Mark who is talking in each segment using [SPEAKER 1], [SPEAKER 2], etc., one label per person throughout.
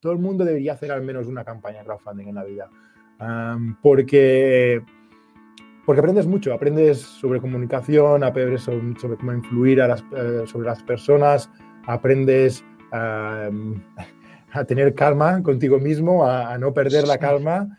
[SPEAKER 1] todo el mundo debería hacer al menos una campaña de crowdfunding en la vida. porque, porque aprendes mucho, aprendes sobre comunicación, aprendes sobre, cómo influir a las, eh, sobre las personas, aprendes a tener calma contigo mismo, a, a no perder la calma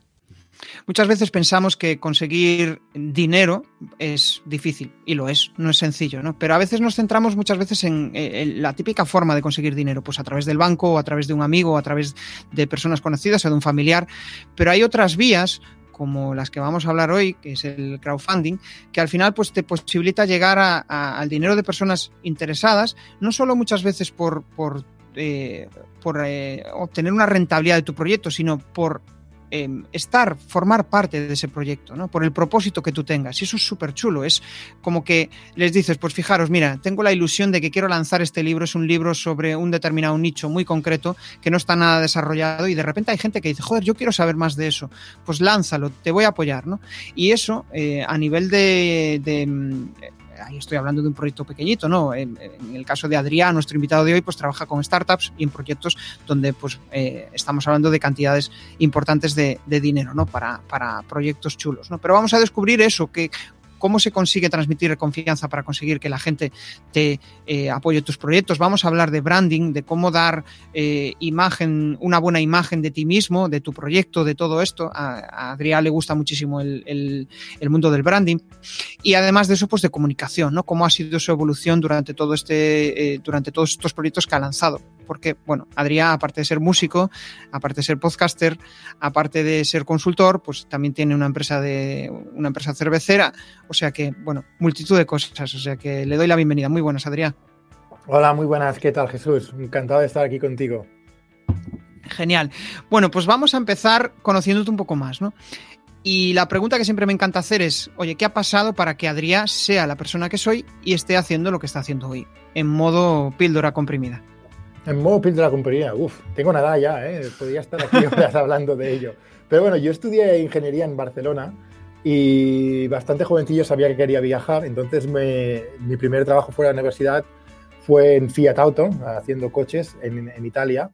[SPEAKER 2] Muchas veces pensamos que conseguir dinero es difícil, y lo es, no es sencillo, ¿no? Pero a veces nos centramos muchas veces en, la típica forma de conseguir dinero, pues a través del banco, o a través de un amigo, a través de personas conocidas o de un familiar. Pero hay otras vías como las que vamos a hablar hoy, que es el crowdfunding, que al final pues, te posibilita llegar al dinero de personas interesadas, no solo muchas veces por, por, eh, eh, obtener una rentabilidad de tu proyecto, sino por Em, estar, formar parte de ese proyecto, ¿no? Por el propósito que tú tengas. Y eso es súper chulo. Es como que les dices, pues fijaros, mira, tengo la ilusión de que quiero lanzar este libro. Es un libro sobre un determinado nicho muy concreto que no está nada desarrollado y de repente hay gente que dice, joder, yo quiero saber más de eso. Pues lánzalo, te voy a apoyar, ¿no? Y eso, eh, a nivel de, ahí estoy hablando de un proyecto pequeñito, ¿no? En, el caso de Adrián, nuestro invitado de hoy, pues trabaja con startups y en proyectos donde pues eh, estamos hablando de cantidades importantes de, dinero, ¿no? Para, para proyectos chulos, ¿no? Pero vamos a descubrir eso, que cómo se consigue transmitir confianza para conseguir que la gente te eh, apoye tus proyectos. Vamos a hablar de branding, de cómo dar eh, imagen, una buena imagen de ti mismo, de tu proyecto, de todo esto. A, Adrián le gusta muchísimo el, mundo del branding. Y además de eso, pues de comunicación, ¿no? Cómo ha sido su evolución durante todo este, eh, durante todos estos proyectos que ha lanzado porque, bueno, Adrián, aparte de ser músico, aparte de ser podcaster, aparte de ser consultor, pues también tiene una empresa de una empresa cervecera, o sea que, bueno, multitud de cosas, o sea que le doy la bienvenida. Muy buenas, Adrián.
[SPEAKER 1] Hola, muy buenas, ¿qué tal, Jesús? Encantado de estar aquí contigo.
[SPEAKER 2] Genial. Bueno, pues vamos a empezar conociéndote un poco más, ¿no? Y la pregunta que siempre me encanta hacer es, oye, ¿qué ha pasado para que Adrián sea la persona que soy y esté haciendo lo que está haciendo hoy, en modo píldora comprimida?
[SPEAKER 1] En pin de la compañía, uff, tengo una edad ya, ¿eh? podría estar aquí horas hablando de ello. Pero bueno, yo estudié ingeniería en Barcelona y bastante jovencillo sabía que quería viajar, entonces mi primer trabajo fuera de la universidad fue en Fiat Auto, haciendo coches en, Italia.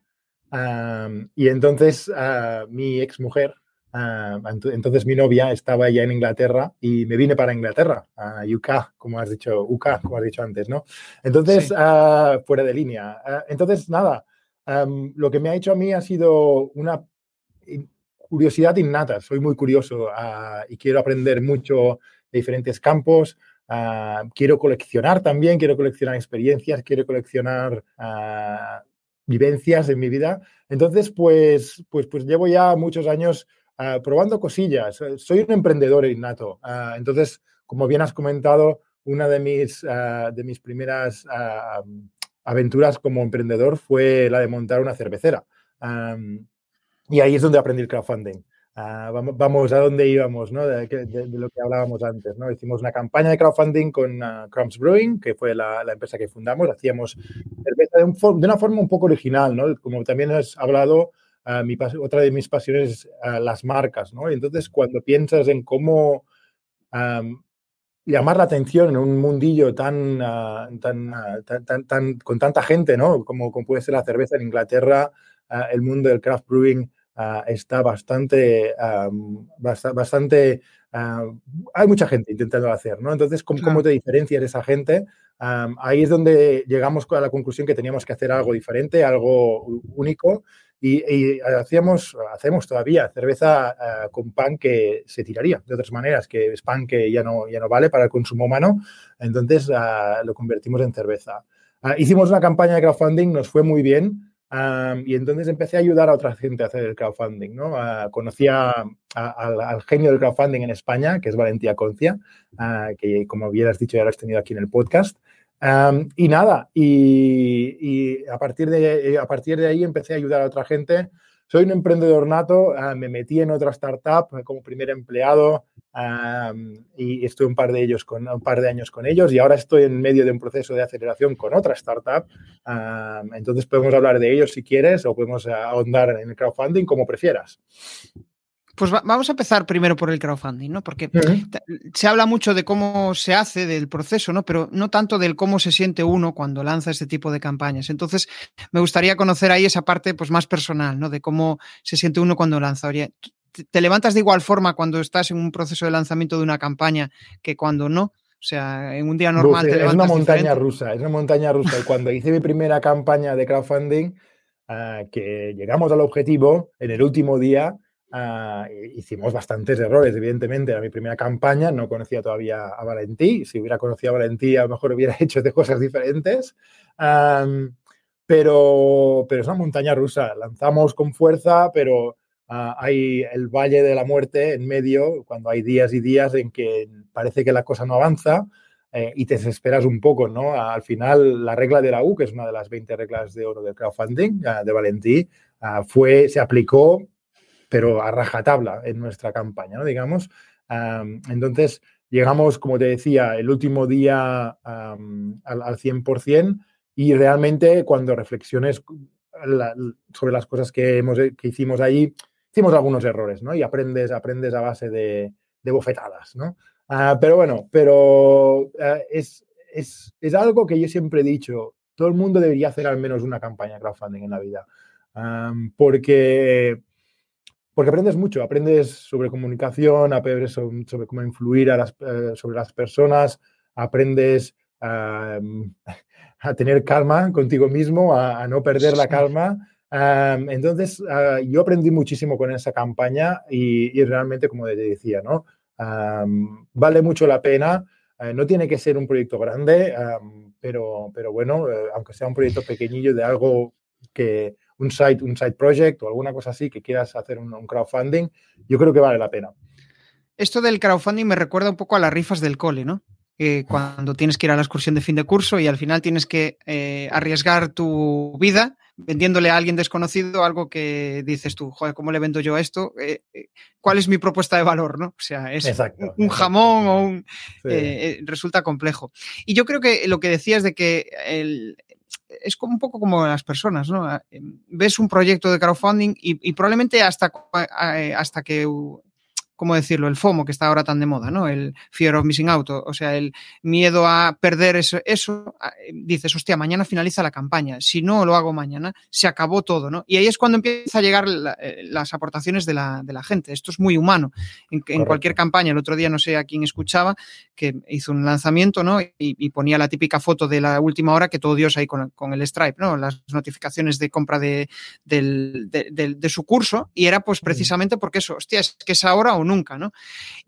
[SPEAKER 1] y entonces uh, mi ex mujer Ah, entonces mi novia estaba ya en Inglaterra y me vine para Inglaterra, a UK, como has dicho, UK, como has dicho antes, ¿no? Entonces, ah, fuera de línea. Ah, entonces, nada, lo que me ha hecho a mí ha sido una curiosidad innata. Soy muy curioso y quiero aprender mucho de diferentes campos. quiero coleccionar también, quiero coleccionar experiencias, quiero coleccionar vivencias en mi vida. Entonces, pues, pues, pues llevo ya muchos años Ah, probando cosillas. Eh, soy un emprendedor innato. Ah, entonces, como bien has comentado, una de mis, ah, de mis primeras aventuras como emprendedor fue la de montar una cervecera. y ahí es donde aprendí el crowdfunding. vamos, a dónde íbamos, ¿no? De, lo que hablábamos antes, ¿no? Hicimos una campaña de crowdfunding con Crumbs Brewing, que fue la, la, empresa que fundamos. Hacíamos cerveza de, de, una forma un poco original, ¿no? Como también has hablado, otra de mis pasiones es las marcas, ¿no? Y entonces cuando piensas en cómo llamar la atención en un mundillo tan, ah, ah, tan, con tanta gente, ¿no? Como, como, puede ser la cerveza en Inglaterra, ah, el mundo del craft brewing está bastante, bastante, hay mucha gente intentando hacer, ¿no? Entonces, ¿cómo, ¿cómo te diferencias esa gente? ahí es donde llegamos a la conclusión que teníamos que hacer algo diferente, algo único y, hacíamos, hacemos todavía cerveza eh, con pan que se tiraría de otras maneras, que es pan que ya no, ya no vale para el consumo humano, entonces ah, lo convertimos en cerveza. Ah, hicimos una campaña de crowdfunding, nos fue muy bien. Y entonces empecé a ayudar a otra gente a hacer el crowdfunding. ¿no? Uh, conocí al, genio del crowdfunding en España, que es Valentía Concia, que como bien has dicho ya lo has tenido aquí en el podcast y nada, y, a, partir de, a partir de ahí empecé a ayudar a otra gente soy un emprendedor nato, ah, me metí en otra startup como primer empleado y estoy un par, de ellos con, un par de años con ellos y ahora estoy en medio de un proceso de aceleración con otra startup. entonces podemos hablar de ellos si quieres o podemos ahondar en el crowdfunding como prefieras.
[SPEAKER 2] Pues vamos a empezar primero por el crowdfunding, ¿no? Porque se habla mucho de cómo se hace, del proceso, ¿no? Pero no tanto del cómo se siente uno cuando lanza este tipo de campañas. Entonces, me gustaría conocer ahí esa parte pues, más personal, ¿no? De cómo se siente uno cuando lanza. ¿te levantas de igual forma cuando estás en un proceso de lanzamiento de una campaña que cuando no? O sea, en un día normal te
[SPEAKER 1] levantas Es una montaña rusa, es una montaña rusa. Y cuando hice mi primera campaña de crowdfunding, ah, que llegamos al objetivo, en el último día Ah, hicimos bastantes errores, evidentemente. Era mi primera campaña, no conocía todavía a Valentí. Si hubiera conocido a Valentí, a lo mejor hubiera hecho de cosas diferentes. pero, pero es una montaña rusa. Lanzamos con fuerza, pero ah, hay el valle de la muerte en medio, cuando hay días y días en que parece que la cosa no avanza. Eh, y te desesperas un poco, ¿no? Al final, la regla de la U, que es una de las 20 reglas de oro del crowdfunding ah, de Valentí, fue, se aplicó pero a rajatabla en nuestra campaña, ¿no? digamos. entonces, llegamos, como te decía, el último día al, al, 100% y realmente cuando reflexiones sobre las cosas que, hemos, que hicimos ahí, hicimos algunos errores, ¿no? Y aprendes, aprendes a base de, de bofetadas, ¿no? Ah, pero bueno, pero eh, es, es, es, algo que yo siempre he dicho, todo el mundo debería hacer al menos una campaña crowdfunding en la vida, porque porque aprendes mucho, aprendes sobre comunicación, aprendes sobre, cómo influir a las, eh, sobre las personas, aprendes a, tener calma contigo mismo, a, no perder la calma. entonces, ah, yo aprendí muchísimo con esa campaña y, realmente, como te decía, ¿no? vale mucho la pena. Eh, no tiene que ser un proyecto grande, pero, pero bueno, eh, aunque sea un proyecto pequeñillo de algo que, un site, un site project o alguna cosa así que quieras hacer un, crowdfunding, yo creo que vale la pena.
[SPEAKER 2] Esto del crowdfunding me recuerda un poco a las rifas del cole, ¿no? cuando tienes que ir a la excursión de fin de curso y al final tienes que eh, arriesgar tu vida vendiéndole a alguien desconocido algo que dices tú, joder, ¿cómo le vendo yo esto? Eh, eh, ¿Cuál es mi propuesta de valor? ¿no? O sea, es un, jamón o un... resulta complejo. Y yo creo que lo que decías de que el, es como un poco como las personas, ¿no? Eh, ves un proyecto de crowdfunding y, y probablemente hasta, eh, hasta que ¿cómo decirlo? El FOMO que está ahora tan de moda, ¿no? El fear of missing out, o sea, el miedo a perder eso, eso, eh, dices, hostia, mañana finaliza la campaña, si no lo hago mañana, se acabó todo, ¿no? Y ahí es cuando empieza a llegar eh, las aportaciones de la, de la, gente. Esto es muy humano. En, cualquier campaña, el otro día no sé a quién escuchaba, que hizo un lanzamiento, ¿no? Y, ponía la típica foto de la última hora que todo Dios ahí con, el Stripe, ¿no? Las notificaciones de compra de, de, su curso y era pues precisamente porque eso, hostia, es que es ahora o nunca, ¿no?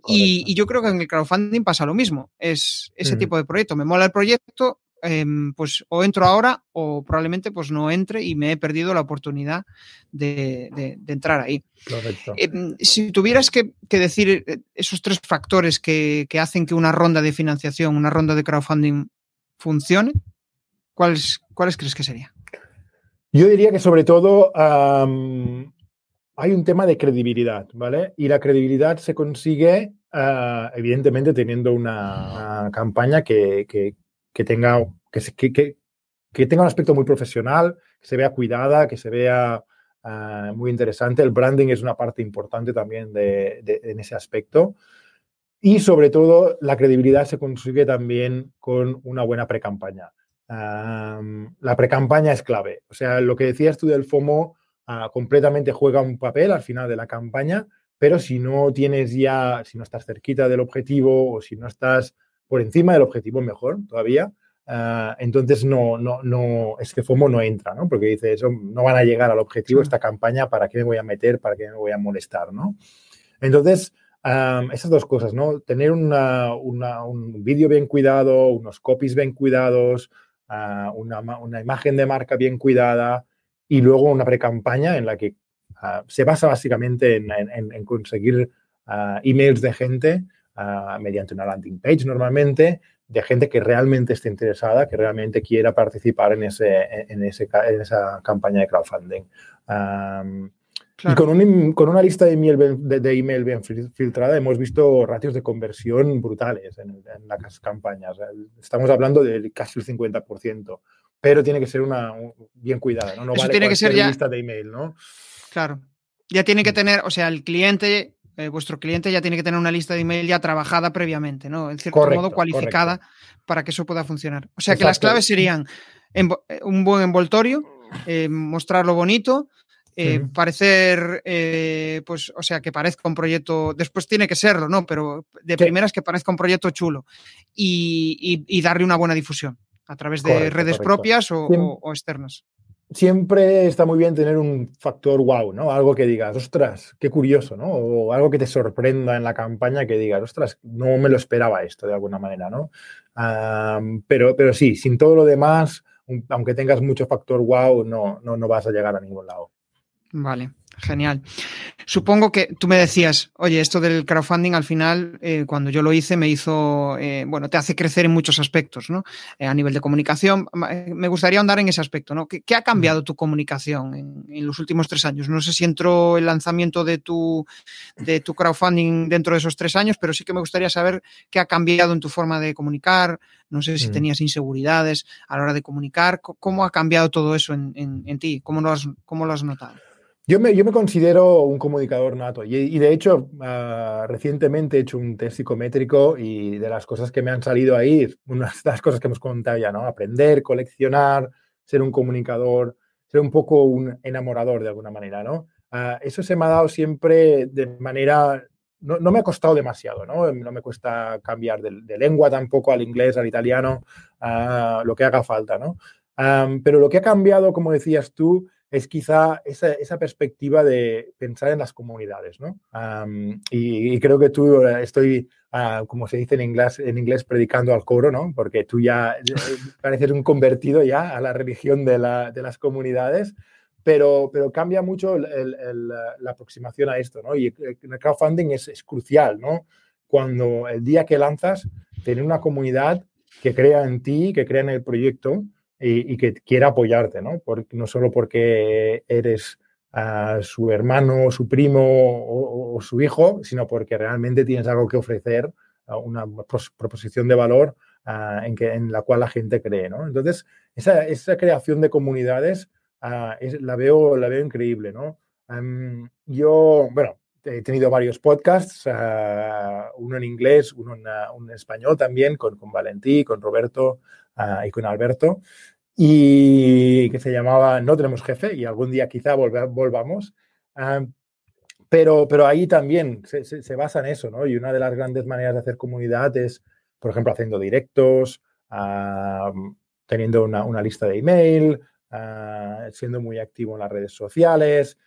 [SPEAKER 2] Y, yo creo que en el crowdfunding pasa lo mismo, es ese tipo de proyecto. Me mola el proyecto, em, pues o entro ahora o probablemente pues no entre y me he perdido la oportunidad de, entrar ahí. Em, si tuvieras que, decir eh, esos tres factores que, hacen que una ronda de financiación, una ronda de crowdfunding funcione, ¿cuáles, cuáles crees que sería?
[SPEAKER 1] Yo diría que sobre todo hay un tema de credibilidad, ¿vale? Y la credibilidad se consigue, ah, evidentemente, teniendo una, campaña que, tenga, que, que, tenga un aspecto muy profesional, que se vea cuidada, que se vea ah, muy interesante. El branding es una parte importante también de, en ese aspecto. Y sobre todo, la credibilidad se consigue también con una buena pre-campaña. la pre-campaña es clave. O sea, lo que decías tú del FOMO, completamente juega un papel al final de la campaña, pero si no tienes ya, si no estás cerquita del objetivo o si no estás por encima del objetivo, mejor todavía. Ah, entonces no, no, no, es que FOMO no entra, ¿no? Porque dice, eso no van a llegar al objetivo esta campaña, ¿para qué me voy a meter? ¿Para qué me voy a molestar? ¿no? Entonces, esas dos cosas, ¿no? Tener una, un vídeo bien cuidado, unos copies bien cuidados, ah, una, una, imagen de marca bien cuidada, y luego una pre-campaña en la que ah, se basa básicamente en, conseguir ah, emails de gente ah, mediante una landing page normalmente, de gente que realmente esté interesada, que realmente quiera participar en, ese, en, ese, en esa campaña de crowdfunding. Y con, un, con, una lista de email, de, email, bien filtrada hemos visto ratios de conversión brutales en, las campañas. Estamos hablando de casi el 50%, pero tiene que ser una bien cuidada, ¿no? No vale
[SPEAKER 2] tiene que ser ya...
[SPEAKER 1] lista de email, ¿no?
[SPEAKER 2] Claro. Ya tiene que mm. tener, o sea, el cliente, eh, vuestro cliente ya tiene que tener una lista de email ya trabajada previamente, ¿no? En cierto modo cualificada para que eso pueda funcionar. O sea, que las claves serían eh, un buen envoltorio, eh, mostrarlo bonito, eh, parecer, eh, pues, o sea, que parezca un proyecto, después tiene que serlo, ¿no? Pero de primeras que parezca un proyecto chulo y, darle una buena difusión a través de redes propias o, externas.
[SPEAKER 1] Siempre está muy bien tener un factor wow, ¿no? Algo que digas, ostras, qué curioso, ¿no? O algo que te sorprenda en la campaña que digas, ostras, no me lo esperaba esto de alguna manera, ¿no? pero, pero sí, sin todo lo demás, aunque tengas mucho factor wow, no, no, no vas a llegar a ningún lado.
[SPEAKER 2] Vale, genial. Supongo que tú me decías, oye, esto del crowdfunding al final, eh, cuando yo lo hice, me hizo, eh, bueno, te hace crecer en muchos aspectos, ¿no? Eh, a nivel de comunicación. Me gustaría ahondar en ese aspecto, ¿no? ¿Qué, ha cambiado tu comunicación en, los últimos tres años? No sé si entró el lanzamiento de tu, de tu crowdfunding dentro de esos tres años, pero sí que me gustaría saber qué ha cambiado en tu forma de comunicar. No sé si tenías inseguridades a la hora de comunicar. ¿Cómo ha cambiado todo eso en, en ti? ¿Cómo lo, has, ¿Cómo lo has notado?
[SPEAKER 1] Yo me, yo me considero un comunicador nato y, de hecho ah, recientemente he hecho un test psicométrico y de las cosas que me han salido ahí, unas de las cosas que hemos contado ya, ¿no? Aprender, coleccionar, ser un comunicador, ser un poco un enamorador de alguna manera, ¿no? Ah, eso se me ha dado siempre de manera, no, no, me ha costado demasiado, ¿no? No me cuesta cambiar de, lengua tampoco al inglés, al italiano, a lo que haga falta, ¿no? pero lo que ha cambiado, como decías tú, es quizá esa, perspectiva de pensar en las comunidades, ¿no? y, creo que tú eh, estoy, ah, como se dice en inglés, en inglés, predicando al coro, ¿no? Porque tú ya eh, pareces un convertido ya a la religión de, las comunidades, pero, pero cambia mucho la aproximación a esto, ¿no? Y el crowdfunding es, es crucial, ¿no? Cuando el día que lanzas, tener una comunidad que crea en ti, que crea en el proyecto, y, que quiera apoyarte, ¿no? no solo porque eres su hermano, su primo o, su hijo, sino porque realmente tienes algo que ofrecer, una proposición de valor ah, en, que, en la cual la gente cree, ¿no? Entonces, esa, esa creación de comunidades la, veo, la veo increíble, ¿no? yo, bueno, he tenido varios podcasts, uno en inglés, uno en, español también, con, con Valentí, con Roberto y con Alberto y que se llamaba No tenemos jefe y algún día quizá volvamos. Ah, pero, pero ahí también se, basa en eso, ¿no? Y una de las grandes maneras de hacer comunidad es, por ejemplo, haciendo directos, ah, teniendo una, lista de email, ah, siendo muy activo en las redes sociales.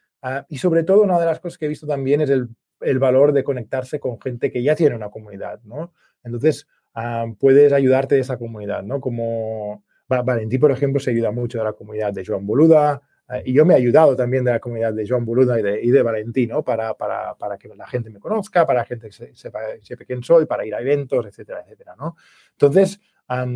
[SPEAKER 1] y sobre todo, una de las cosas que he visto también es el, el valor de conectarse con gente que ya tiene una comunidad, ¿no? Entonces, puedes ayudarte de esa comunidad, ¿no? Como Valentí, por ejemplo, se ayuda mucho de la comunidad de Joan Boluda, eh, y yo me he ayudado también de la comunidad de Joan Boluda y de, y de Valentí, ¿no? Para, para, para, que la gente me conozca, para que la gente sepa, sepa, quién soy, para ir a eventos, etcétera, etcétera, ¿no? Entonces,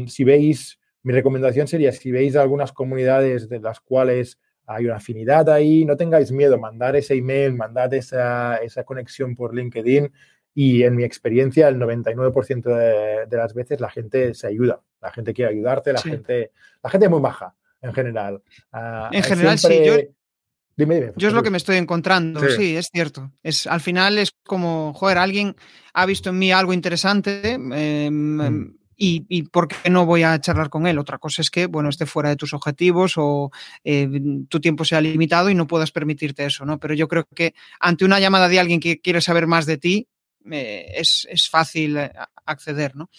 [SPEAKER 1] si veis, mi recomendación sería, si veis algunas comunidades de las cuales hay una afinidad ahí, no tengáis miedo, mandar ese email, mandar esa, esa conexión por LinkedIn y en mi experiencia, el 99% de, de, las veces la gente se ayuda, la gente quiere ayudarte, la, gente, la gente es muy baja en general.
[SPEAKER 2] Ah, en general, sí. Yo, dime, dime, yo es lo que me estoy encontrando, sí. es cierto. Es, al final es como, joder, alguien ha visto en mí algo interesante. Em, mm. Y, y, por qué no voy a charlar con él. Otra cosa es que, bueno, esté fuera de tus objetivos o eh, tu tiempo sea limitado y no puedas permitirte eso, ¿no? Pero yo creo que ante una llamada de alguien que quiere saber más de ti, es, fácil eh, acceder, ¿no?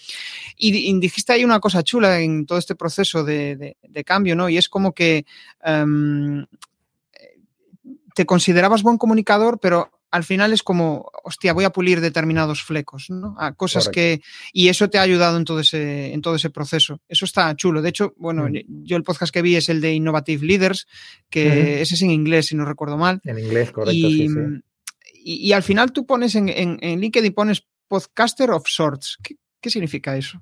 [SPEAKER 2] Y, dijiste ahí una cosa chula en todo este proceso de, cambio, ¿no? Y es como que em, te considerabas buen comunicador, pero al final es como, hostia, voy a pulir determinados flecos, ¿no? A cosas que. Y eso te ha ayudado en todo ese, en todo ese proceso. Eso está chulo. De hecho, bueno, mm. yo el podcast que vi es el de Innovative Leaders, que ese es en inglés, si no recuerdo mal.
[SPEAKER 1] En inglés, correcto, sí, sí
[SPEAKER 2] y, al final tú pones en, en, LinkedIn, pones podcaster of sorts. ¿Qué, significa eso?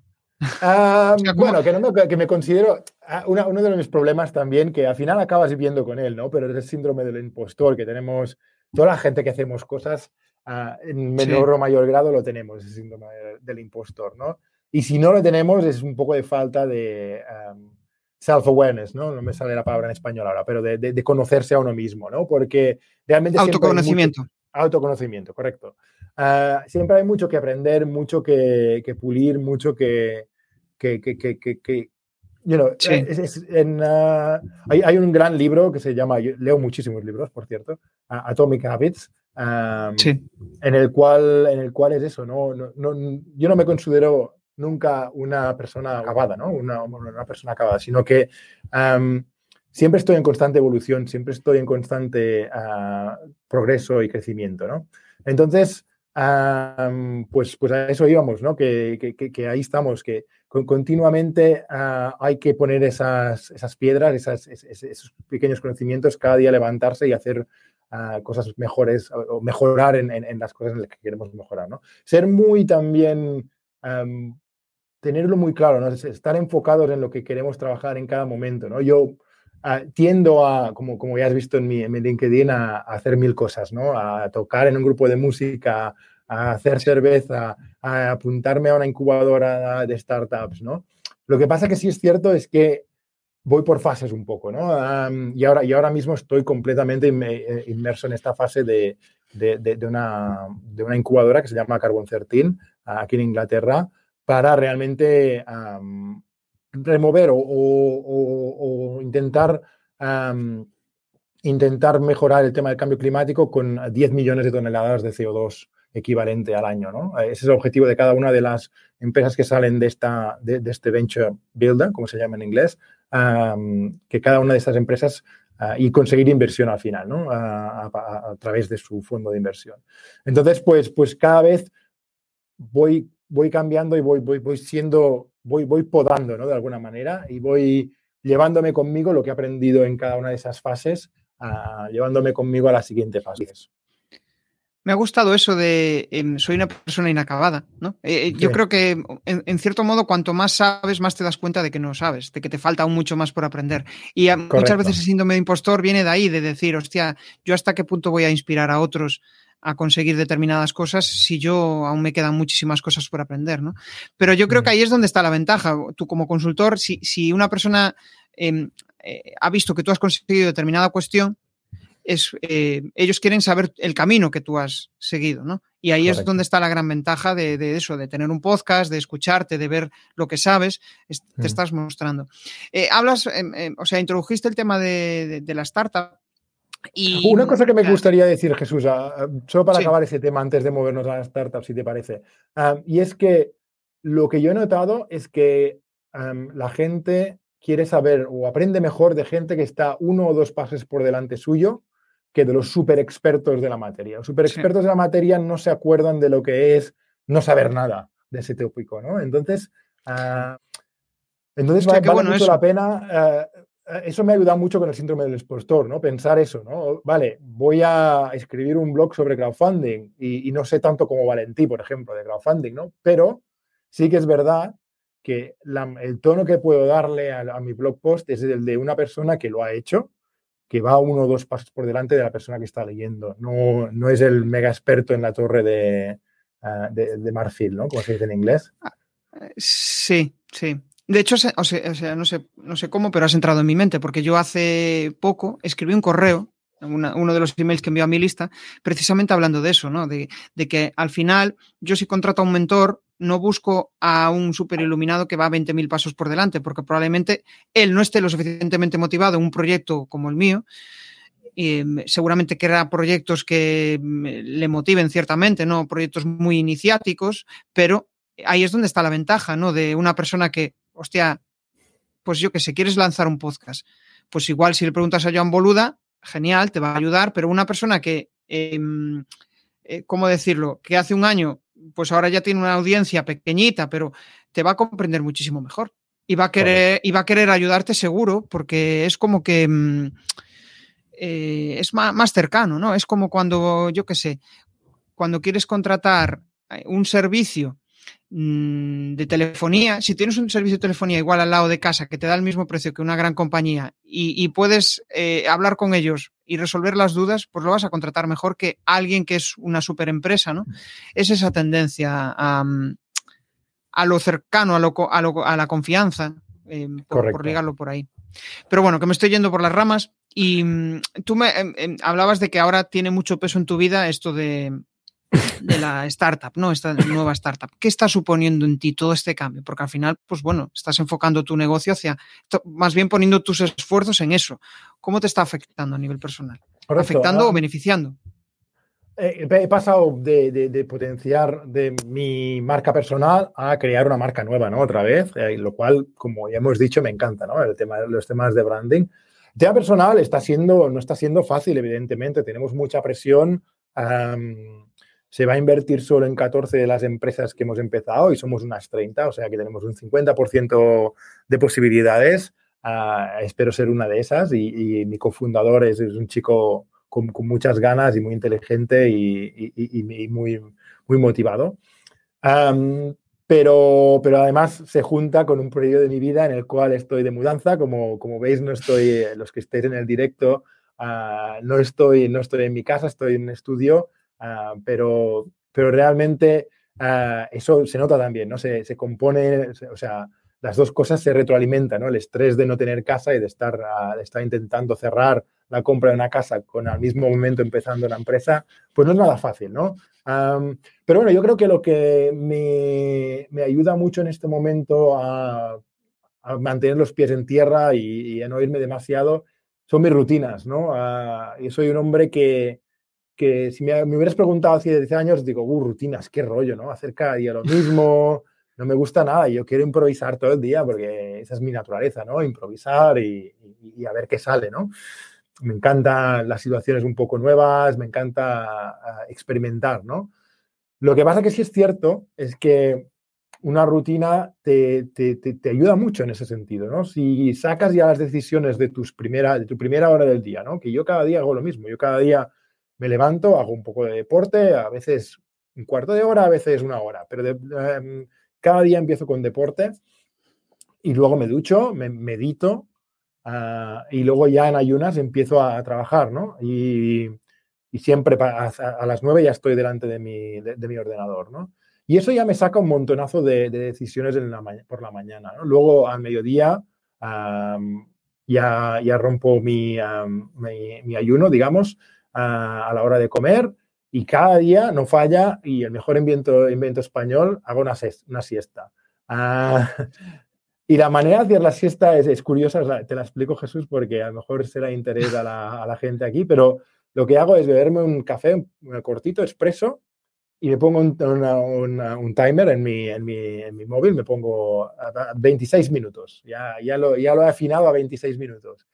[SPEAKER 1] Ah, bueno, que, me considero ah, uno de mis problemas también, que al final acabas viviendo con él, ¿no? Pero es el síndrome del impostor que tenemos toda la gente que hacemos cosas ah, en menor o mayor grado lo tenemos, ese síndrome del impostor, ¿no? Y si no lo tenemos es un poco de falta de self-awareness, ¿no? No me sale la palabra en español ahora, pero de, conocerse a uno mismo, ¿no? Porque realmente...
[SPEAKER 2] Autoconocimiento.
[SPEAKER 1] Autoconocimiento, correcto. Ah, siempre hay mucho que aprender, mucho que, pulir, mucho que... que, que, que you know, en, ah, hay, hay, un gran libro que se llama, yo leo muchísimos libros, por cierto, Atomic Habits, en, el cual, en el cual es eso, ¿no? No, no, yo no me considero nunca una persona acabada, ¿no? Una, una persona acabada, sino que siempre estoy en constante evolución, siempre estoy en constante ah, progreso y crecimiento, ¿no? Entonces, pues, pues a eso íbamos, ¿no? Que, que, ahí estamos, que continuamente ah, hay que poner esas, esas piedras, esos pequeños conocimientos, cada día levantarse y hacer ah, cosas mejores o mejorar en, en, las cosas en las que queremos mejorar, ¿no? Ser muy también tenerlo muy claro, ¿no? estar enfocados en lo que queremos trabajar en cada momento. ¿no? Yo tiendo a, como, como ya has visto en mi, en LinkedIn, a, hacer mil cosas, ¿no? a tocar en un grupo de música, a hacer cerveza, a apuntarme a una incubadora de startups. ¿no? Lo que pasa que sí es cierto es que voy por fases un poco, ¿no? y, ahora, y ahora mismo estoy completamente eh, inmerso en esta fase de, de, de, una, de una incubadora que se llama Carbon 13, aquí en Inglaterra, para realmente remover o, intentar, intentar mejorar el tema del cambio climático con 10 millones de toneladas de CO2 equivalente al año. ¿no? Ese es el objetivo de cada una de las empresas que salen de, esta, de, este venture builder, como se llama en inglés, que cada una de estas empresas ah, y conseguir inversión al final, ¿no? a, a, través de su fondo de inversión. Entonces, pues, pues cada vez voy voy cambiando y voy, voy, voy siendo, voy, voy podando, ¿no? De alguna manera y voy llevándome conmigo lo que he aprendido en cada una de esas fases, llevándome conmigo a las siguientes fases.
[SPEAKER 2] Me ha gustado eso de em, soy una persona inacabada, ¿no? Eh, eh, yo creo que en, cierto modo cuanto más sabes, más te das cuenta de que no sabes, de que te falta aún mucho más por aprender. Y muchas veces el síndrome de impostor viene de ahí, de decir, hostia, yo hasta qué punto voy a inspirar a otros a conseguir determinadas cosas si yo aún me quedan muchísimas cosas por aprender, ¿no? Pero yo creo que ahí es donde está la ventaja. Tú como consultor, si, si una persona em, eh, ha visto que tú has conseguido determinada cuestión, es, eh, ellos quieren saber el camino que tú has seguido, ¿no? Y ahí es donde está la gran ventaja de, eso, de tener un podcast, de escucharte, de ver lo que sabes, te estás mostrando. Eh, hablas, em, em, o sea, introdujiste el tema de, de la startup
[SPEAKER 1] una cosa que me gustaría decir, Jesús, solo para acabar ese tema antes de movernos a las startups, si te parece, y es que lo que yo he notado es que la gente quiere saber o aprende mejor de gente que está uno o dos pasos por delante suyo que de los super expertos de la materia. Los super expertos de la materia no se acuerdan de lo que es no saber nada de ese tópico, ¿no? Entonces, ah, entonces vale, mucho la pena eh, eso me ha ayudado mucho con el síndrome del expostor, ¿no? Pensar eso, ¿no? Vale, voy a escribir un blog sobre crowdfunding y, no sé tanto como Valentí, por ejemplo, de crowdfunding, ¿no? Pero sí que es verdad que el tono que puedo darle a, mi blog post es el de una persona que lo ha hecho, que va uno o dos pasos por delante de la persona que está leyendo. No, no es el mega experto en la torre de, ah, de, de marfil, ¿no? Como se dice en inglés. Ah,
[SPEAKER 2] eh, sí, sí. De hecho, o sea, no, sé, no sé cómo, pero has entrado en mi mente, porque yo hace poco escribí un correo, uno de los emails que envió a mi lista, precisamente hablando de eso, ¿no? De, que al final yo si contrato a un mentor, no busco a un super iluminado que va a 20.000 pasos por delante, porque probablemente él no esté lo suficientemente motivado en un proyecto como el mío. Mm, seguramente querrá proyectos que mm, le motiven ciertamente, no proyectos muy iniciáticos, pero ahí es donde está la ventaja, ¿no? De una persona que hostia, pues yo que sé, quieres lanzar un podcast. Pues igual si le preguntas a Joan Boluda, genial, te va a ayudar, pero una persona que, em, eh, ¿cómo decirlo? Que hace un año, pues ahora ya tiene una audiencia pequeñita, pero te va a comprender muchísimo mejor. Y va a querer, y va a querer ayudarte seguro, porque es como que em, eh, es más, más, cercano, ¿no? Es como cuando, yo qué sé, cuando quieres contratar eh, un servicio de telefonía, si tienes un servicio de telefonía igual al lado de casa que te da el mismo precio que una gran compañía y, puedes eh, hablar con ellos y resolver las dudas, pues lo vas a contratar mejor que alguien que es una super empresa, ¿no? Es esa tendencia a, a lo cercano, a, lo, a, la confianza, eh, por, ligarlo por ahí. Pero bueno, que me estoy yendo por las ramas y mm, tú me em, em, hablabas de que ahora tiene mucho peso en tu vida esto de, de la startup, ¿no? Esta nueva startup. ¿Qué está suponiendo en ti todo este cambio? Porque al final, pues bueno, estás enfocando tu negocio hacia, más bien poniendo tus esfuerzos en eso. ¿Cómo te está afectando a nivel personal? ¿Afectando o beneficiando?
[SPEAKER 1] he pasado de, potenciar de mi marca personal a crear una marca nueva, ¿no? Otra vez, eh, lo cual, como ya hemos dicho, me encanta, ¿no? El tema, los temas de branding. El tema personal está siendo, no está siendo fácil, evidentemente. Tenemos mucha presión. Se va a invertir solo en 14 de las empresas que hemos empezado y somos unas 30, o sea que tenemos un 50% de posibilidades. Ah, espero ser una de esas y, mi cofundador es un chico con, muchas ganas y muy inteligente y, muy, muy motivado. pero, pero además se junta con un periodo de mi vida en el cual estoy de mudanza. Como, como veis, no estoy, los que estéis en el directo, ah, no, estoy, no estoy en mi casa, estoy en un estudio, ah, pero, pero realmente ah, eso se nota también, ¿no? Se, se compone, o sea, las dos cosas se retroalimentan, ¿no? El estrés de no tener casa y de estar, de estar intentando cerrar la compra de una casa con al mismo momento empezando la empresa, pues no es nada fácil, ¿no? pero bueno, yo creo que lo que me, ayuda mucho en este momento a, mantener los pies en tierra y, a no irme demasiado son mis rutinas, ¿no? yo soy un hombre que, que si me, hubieras preguntado hace 10 años, digo, uh, rutinas, qué rollo, ¿no? Hacer cada día lo mismo, no me gusta nada, yo quiero improvisar todo el día porque esa es mi naturaleza, ¿no? Improvisar y, y a ver qué sale, ¿no? me encantan las situaciones un poco nuevas, me encanta experimentar, ¿no? Lo que pasa que sí es cierto es que una rutina te, ayuda mucho en ese sentido, ¿no? Si sacas ya las decisiones de, tus primera, de tu primera hora del día, ¿no? Que yo cada día hago lo mismo, yo cada día me levanto, hago un poco de deporte, a veces un cuarto de hora, a veces una hora, pero em, cada día empiezo con deporte y luego me ducho, me medito, Ah, y luego ya en ayunas empiezo a, trabajar, ¿no? Y, y siempre a, las nueve ya estoy delante de mi, de, mi, ordenador, ¿no? Y eso ya me saca un montonazo de, decisiones por la mañana. Luego al mediodía ya, ya rompo mi, mi, ayuno, digamos, a la hora de comer y cada día no falla y el mejor invento, invento español, hago una, siesta. Ah, y la manera de hacer la siesta es, curiosa, te la explico Jesús porque a lo mejor será interés a la, gente aquí, pero lo que hago es beberme un café un cortito, expreso, y me pongo un, un timer en mi, en, mi, en mi, móvil, me pongo a 26 minutos, ya, ya, lo, ya lo he afinado a 26 minutos.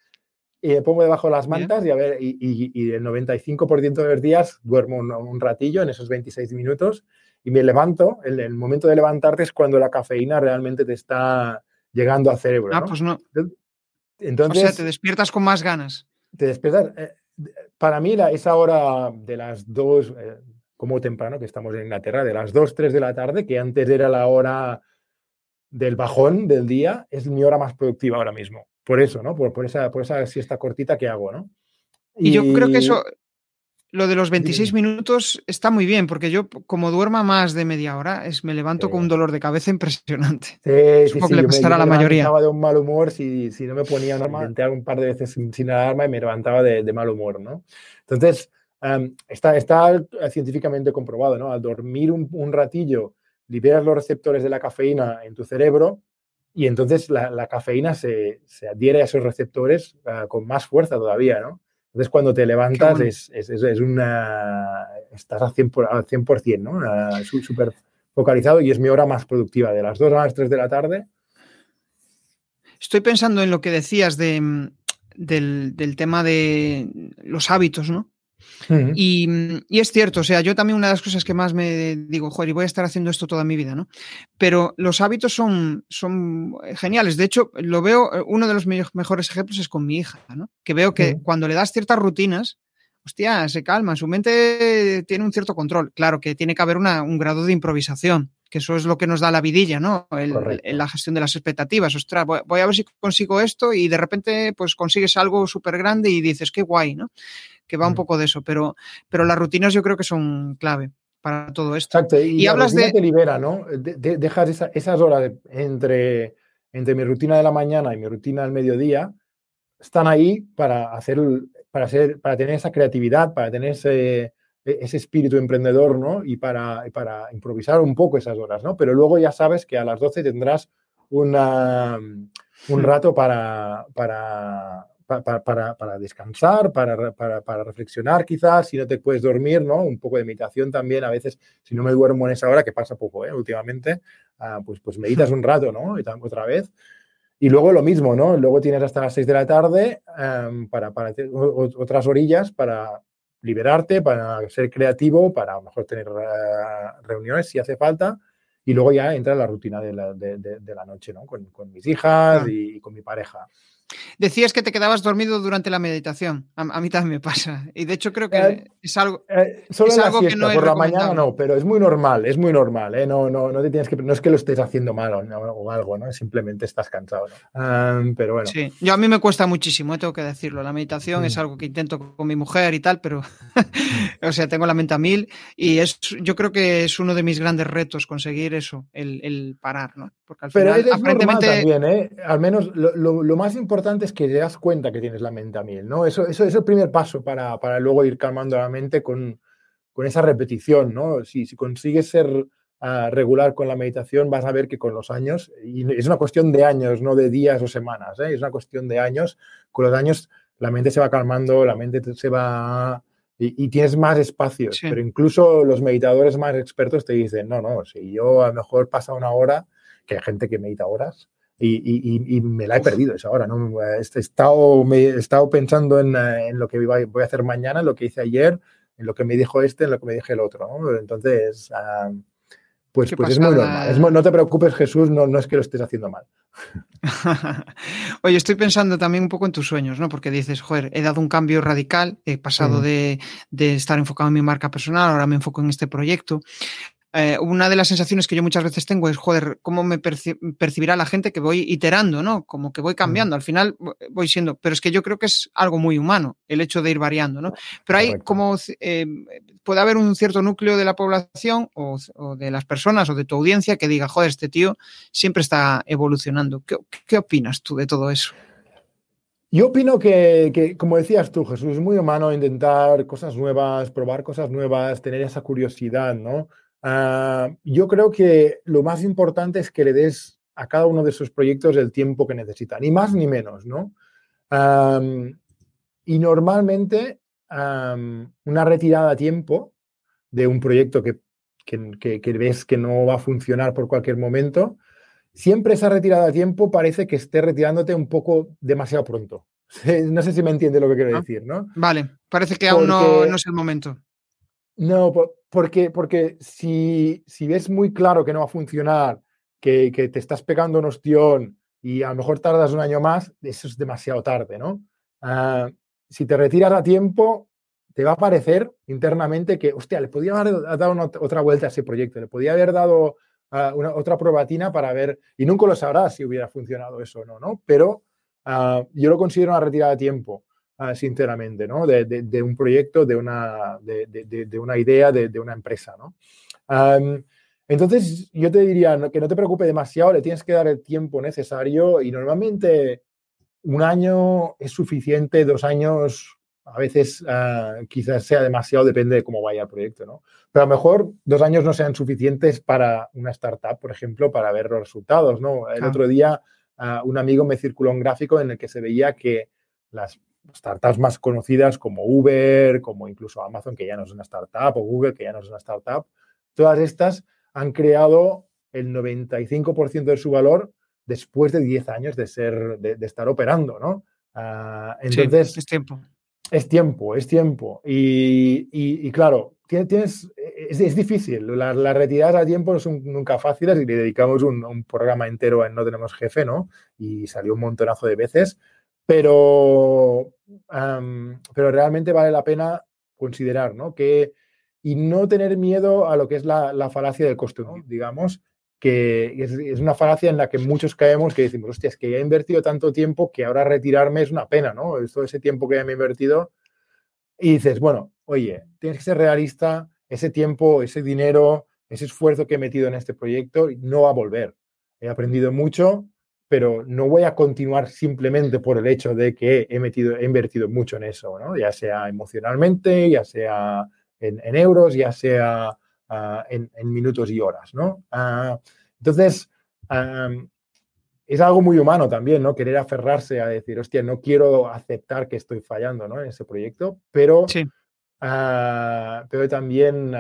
[SPEAKER 1] Y me pongo debajo de las mantas y, a ver, y, y, el 95% de los días duermo un, ratillo en esos 26 minutos y me levanto. El, el momento de levantarte es cuando la cafeína realmente te está llegando al cerebro.
[SPEAKER 2] Ah, pues no. Entonces, o sea, te despiertas con más ganas.
[SPEAKER 1] Te despiertas. Eh, para mí, la, esa hora de las dos, eh, como temprano, que estamos en Inglaterra, de las dos, tres de la tarde, que antes era la hora del bajón del día, es mi hora más productiva ahora mismo. Por eso, ¿no? Por, por, esa, por esa siesta cortita que hago, ¿no?
[SPEAKER 2] y yo creo que eso, lo de los 26 minutos está muy bien, porque yo, como duerma más de media hora, es, me levanto con un dolor de cabeza impresionante.
[SPEAKER 1] Sí, sí, sí. le yo la mayoría. Estaba de un mal humor si, si no me ponía alarma. Intenté un par de veces sin, alarma y me levantaba de, de mal humor, ¿no? Entonces, está, está científicamente comprobado, ¿no? Al dormir un, un, ratillo, liberas los receptores de la cafeína en tu cerebro y entonces la, la cafeína se, se, adhiere a esos receptores uh, con más fuerza todavía, ¿no? Entonces, cuando te levantas, es, es, es, una. Estás al 100%, al 100% ¿no? Súper focalizado y es mi hora más productiva, de las 2 a las 3 de la tarde.
[SPEAKER 2] Estoy pensando en lo que decías de, del, del tema de los hábitos, ¿no? Y, es cierto, o sea, yo también una de las cosas que más me digo, joder, y voy a estar haciendo esto toda mi vida, ¿no? Pero los hábitos son, son geniales. De hecho, lo veo, eh, uno de los mejores ejemplos es con mi hija, ¿no? Que veo que cuando le das ciertas rutinas, hostia, se calma, su mente tiene un cierto control. Claro que tiene que haber una, un grado de improvisación. Que eso es lo que nos da la vidilla, ¿no? la gestión de las expectativas. Ostras, voy, a ver si consigo esto y de repente pues consigues algo súper grande y dices, qué guay, ¿no? Que va un mm. poco de eso, pero, pero las rutinas yo creo que son clave para todo esto.
[SPEAKER 1] Exacto, y, hablas de... te libera, ¿no? dejas esas horas entre, entre mi rutina de la mañana y mi rutina del mediodía, están ahí para hacer, para, hacer, para tener esa creatividad, para tener ese, ese espíritu emprendedor, ¿no? Y para, para, improvisar un poco esas horas, ¿no? Pero luego ya sabes que a las 12 tendrás una, un rato para, para, para, para descansar, para, para, reflexionar quizás, si no te puedes dormir, ¿no? Un poco de meditación también, a veces, si no me duermo en esa hora, que pasa poco, ¿eh? Últimamente, ah, pues, pues meditas un rato, ¿no? Y otra vez. Y luego lo mismo, ¿no? Luego tienes hasta las 6 de la tarde em, para, para otras orillas para liberarte, para ser creativo, para a lo mejor tener eh, reuniones si hace falta. Y luego ya entra la rutina de la, de, de, la noche, ¿no? Con, con mis hijas y, y, con mi pareja.
[SPEAKER 2] Decías que te quedabas dormido durante la meditación. A, mí también me pasa. Y de hecho creo que eh, es algo,
[SPEAKER 1] eh, solo que no por la mañana no, pero es muy normal, es muy normal. ¿eh? No, no, no, te tienes que, no es que lo estés haciendo mal o, algo, ¿no? Simplemente estás cansado. pero bueno.
[SPEAKER 2] Sí, yo a mí me cuesta muchísimo, tengo que decirlo. La meditación es mm. algo que intento con mi mujer y tal, pero, mm. o sea, tengo la mente a mil y es, yo creo que es uno de mis grandes retos conseguir eso, el, parar, ¿no?
[SPEAKER 1] Porque al final, pero aparentemente... también, ¿eh? Al menos lo, lo más importante es que te das cuenta que tienes la mente a mil, ¿no? Eso, eso, es el primer paso para, para luego ir calmando la mente con, con esa repetición, ¿no? Si, si consigues ser ah, regular con la meditación, vas a ver que con los años, y es una cuestión de años, no de días o semanas, ¿eh? es una cuestión de años, con los años la mente se va calmando, la mente se va... Y, tienes más espacios, pero incluso los meditadores más expertos te dicen, no, no, si yo a lo mejor pasa una hora, que hay gente que medita horas, y, me la he perdido esa hora. ¿no? He, estado, me, he estado pensando en, en, lo que voy a hacer mañana, en lo que hice ayer, en lo que me dijo este, en lo que me dije el otro. ¿no? Entonces, ah, pues, pues es muy normal. no te preocupes, Jesús, no, no es que lo estés haciendo mal.
[SPEAKER 2] Oye, estoy pensando también un poco en tus sueños, ¿no? Porque dices, joder, he dado un cambio radical, he pasado de, de, estar enfocado en mi marca personal, ahora me enfoco en este proyecto. Eh, una de las sensaciones que yo muchas veces tengo es, joder, ¿cómo me percibirá la gente que voy iterando, ¿no? Como que voy cambiando, al final voy siendo, pero es que yo creo que es algo muy humano el hecho de ir variando, ¿no? Pero hay como, eh, puede haber un cierto núcleo de la población o, de las personas o de tu audiencia que diga, joder, este tío siempre está evolucionando. ¿Qué, opinas tú de todo eso?
[SPEAKER 1] Yo opino que, que, como decías tú, Jesús, es muy humano intentar cosas nuevas, probar cosas nuevas, tener esa curiosidad, ¿no? Ah, yo creo que lo más importante es que le des a cada uno de esos proyectos el tiempo que necesita, ni más ni menos, ¿no? y normalmente una retirada a tiempo de un proyecto que, que, ves que no va a funcionar por cualquier momento, siempre esa retirada a tiempo parece que esté retirándote un poco demasiado pronto. No sé si me entiende lo que quiero ah, decir, ¿no?
[SPEAKER 2] Vale, parece que aún no, no es el momento.
[SPEAKER 1] No, porque, porque si, si ves muy claro que no va a funcionar, que, te estás pegando un ostión y a lo mejor tardas un año más, eso es demasiado tarde, ¿no? Ah, si te retiras a tiempo, te va a parecer internamente que, hostia, le podía haber dado otra vuelta a ese proyecto, le podía haber dado ah, una, otra probatina para ver, y nunca lo sabrás si hubiera funcionado eso o no, ¿no? Pero ah, yo lo considero una retirada a tiempo. Ah, sinceramente, ¿no? De, un proyecto, de una, de, una idea, de, una empresa, ¿no? entonces, yo te diría que no te preocupes demasiado, le tienes que dar el tiempo necesario y normalmente un año es suficiente, dos años a veces ah, quizás sea demasiado, depende de cómo vaya el proyecto, ¿no? Pero a lo mejor dos años no sean suficientes para una startup, por ejemplo, para ver los resultados, ¿no? El otro día ah, un amigo me circuló un gráfico en el que se veía que las startups más conocidas como Uber, como incluso Amazon, que ya no es una startup, o Google, que ya no es una startup, todas estas han creado el 95% de su valor después de 10 años de, ser, de, estar operando, ¿no?
[SPEAKER 2] Ah, entonces, es tiempo.
[SPEAKER 1] Es tiempo, es tiempo. Y, claro, tienes, es, difícil. Las, las, retiradas a tiempo no son nunca fáciles y le dedicamos un, un programa entero en No Tenemos Jefe, ¿no? Y salió un montonazo de veces pero, pero realmente vale la pena considerar ¿no? qué, y no tener miedo a lo que es la, la falacia del coste, digamos, que es, una falacia en la que muchos caemos que decimos, hostia, es que ya he invertido tanto tiempo que ahora retirarme es una pena, ¿no? Todo ese tiempo que ya me he invertido. Y dices, bueno, oye, tienes que ser realista, ese tiempo, ese dinero, ese esfuerzo que he metido en este proyecto no va a volver. He aprendido mucho, pero no voy a continuar simplemente por el hecho de que he, metido, he invertido mucho en eso, ¿no? Ya sea emocionalmente, ya sea en euros, ya sea Ah, en, minutos y horas, ¿no? Ah, entonces, es algo muy humano también, ¿no? Querer aferrarse a decir, hostia, no quiero aceptar que estoy fallando, ¿no? En ese proyecto, pero, ah, pero también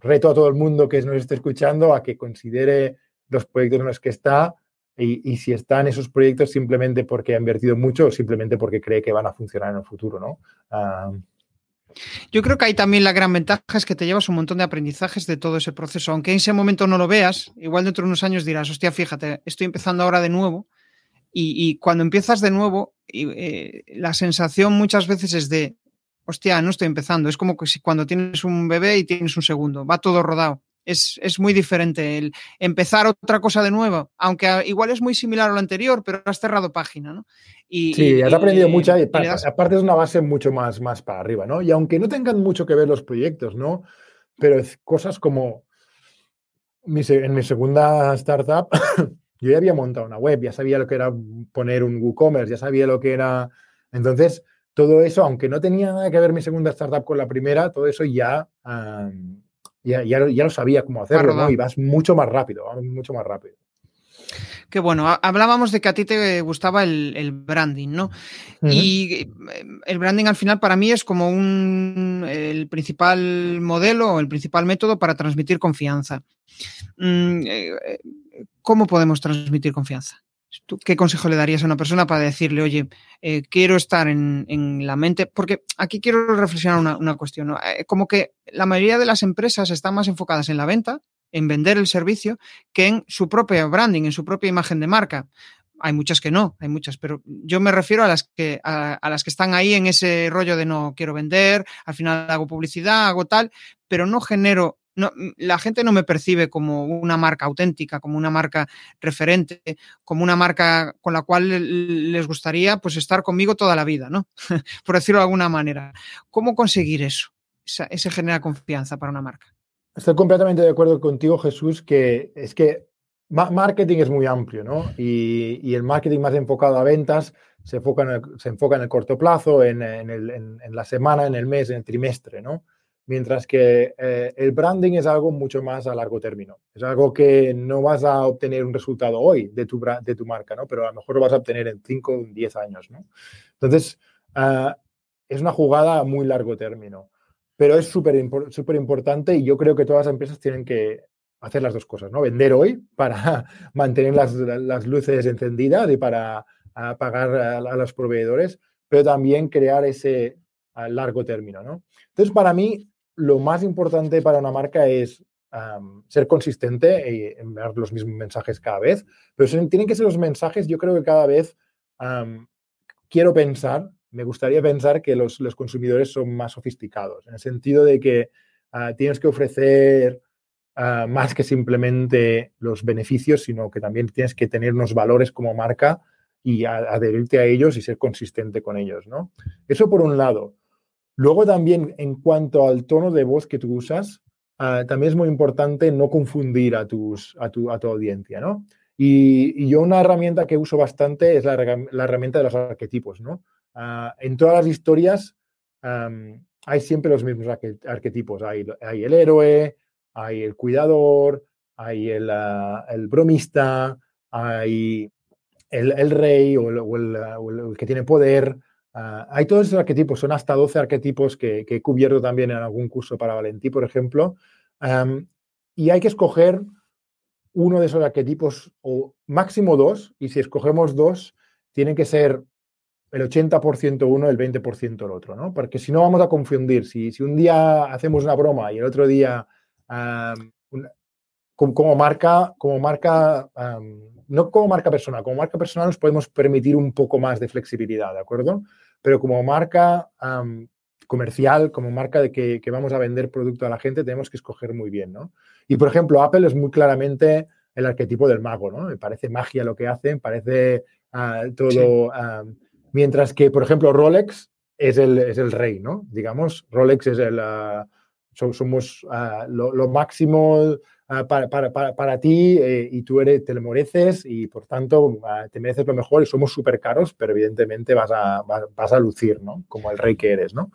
[SPEAKER 1] reto a todo el mundo que nos esté escuchando a que considere los proyectos en los que está y, si está en esos proyectos simplemente porque ha invertido mucho o simplemente porque cree que van a funcionar en el futuro, ¿no?
[SPEAKER 2] Yo creo que ahí también la gran ventaja es que te llevas un montón de aprendizajes de todo ese proceso. Aunque en ese momento no lo veas, igual dentro de unos años dirás, hostia, fíjate, estoy empezando ahora de nuevo. Y, cuando empiezas de nuevo, eh, la sensación muchas veces es de, hostia, no estoy empezando. Es como que si cuando tienes un bebé y tienes un segundo, va todo rodado es, muy diferente el empezar otra cosa de nuevo, aunque igual es muy similar a lo anterior, pero has cerrado página, ¿no?
[SPEAKER 1] Y, sí, has aprendido mucho, aparte es una base mucho más, más para arriba, ¿no? Y aunque no tengan mucho que ver los proyectos, ¿no? Pero es cosas como en mi segunda startup, yo ya había montado una web, ya sabía lo que era poner un WooCommerce, ya sabía lo que era... Entonces, todo eso, aunque no tenía nada que ver mi segunda startup con la primera, todo eso ya ya, ya, lo sabía cómo hacerlo, ¿no? Y vas mucho más rápido, mucho más rápido.
[SPEAKER 2] Qué bueno, hablábamos de que a ti te gustaba el, branding, ¿no? Y eh, el branding al final para mí es como un, el principal modelo o el principal método para transmitir confianza. Mm, eh, eh, ¿Cómo podemos transmitir confianza? ¿Qué consejo le darías a una persona para decirle, oye, eh, quiero estar en, la mente? Porque aquí quiero reflexionar una, cuestión. Eh, como que la mayoría de las empresas están más enfocadas en la venta, en vender el servicio, que en su propia branding, en su propia imagen de marca. Hay muchas que no, hay muchas, pero yo me refiero a las que, a las que están ahí en ese rollo de no quiero vender, al final hago publicidad, hago tal, pero no genero la gente no me percibe como una marca auténtica, como una marca referente, como una marca con la cual les gustaría pues estar conmigo toda la vida, ¿no? Por decirlo de alguna manera. ¿Cómo conseguir eso? Ese genera confianza para una marca.
[SPEAKER 1] Estoy completamente de acuerdo contigo, Jesús, que es que marketing es muy amplio, ¿no? Y, el marketing más enfocado a ventas se enfoca en el, se enfoca en el corto plazo, en, en la semana, en el mes, en el trimestre, ¿no? Mientras que eh, el branding es algo mucho más a largo término. Es algo que no vas a obtener un resultado hoy de tu, de tu marca, ¿no? Pero a lo mejor lo vas a obtener en 5 o 10 años, ¿no? Entonces, ah, es una jugada a muy largo término. Pero es súper importante y yo creo que todas las empresas tienen que hacer las dos cosas, ¿no? Vender hoy para mantener las, las luces encendidas y para pagar a, los proveedores, pero también crear ese a largo término, ¿no? Entonces, para mí, lo más importante para una marca es ser consistente y enviar los mismos mensajes cada vez, pero tienen que ser los mensajes, yo creo que cada vez quiero pensar, me gustaría pensar que los, consumidores son más sofisticados, en el sentido de que ah, tienes que ofrecer ah, más que simplemente los beneficios, sino que también tienes que tener unos valores como marca y adherirte a ellos y ser consistente con ellos, ¿no? Eso por un lado. Luego también en cuanto al tono de voz que tú usas, ah, también es muy importante no confundir a, tus, a, tu, a tu audiencia, ¿no? Y, yo una herramienta que uso bastante es la, herramienta de los arquetipos, ¿no? Ah, en todas las historias hay siempre los mismos arquetipos. Hay, hay, el héroe, hay el cuidador, hay el, ah, el bromista, hay el, el rey o el, o el, que tiene poder, Hay todos esos arquetipos, son hasta 12 arquetipos que, he cubierto también en algún curso para Valentí, por ejemplo. y hay que escoger uno de esos arquetipos o máximo dos, y si escogemos dos, tienen que ser el 80% uno, el 20% el otro, ¿no? Porque si no vamos a confundir. Si, si un día hacemos una broma y el otro día, como, marca, como marca no como marca personal, como marca personal nos podemos permitir un poco más de flexibilidad, ¿de acuerdo? Pero como marca comercial, como marca de que, vamos a vender producto a la gente, tenemos que escoger muy bien, ¿no? Y, por ejemplo, Apple es muy claramente el arquetipo del mago, ¿no? Me parece magia lo que hacen, parece ah, todo... Ah, mientras que, por ejemplo, Rolex es el, es el rey, ¿no? Digamos, Rolex es el... Ah, somos lo, máximo para, para, para, ti eh, y tú eres, te lo mereces y por tanto te mereces lo mejor y somos súper caros, pero evidentemente vas a, vas, a lucir, ¿no? Como el rey que eres, ¿no?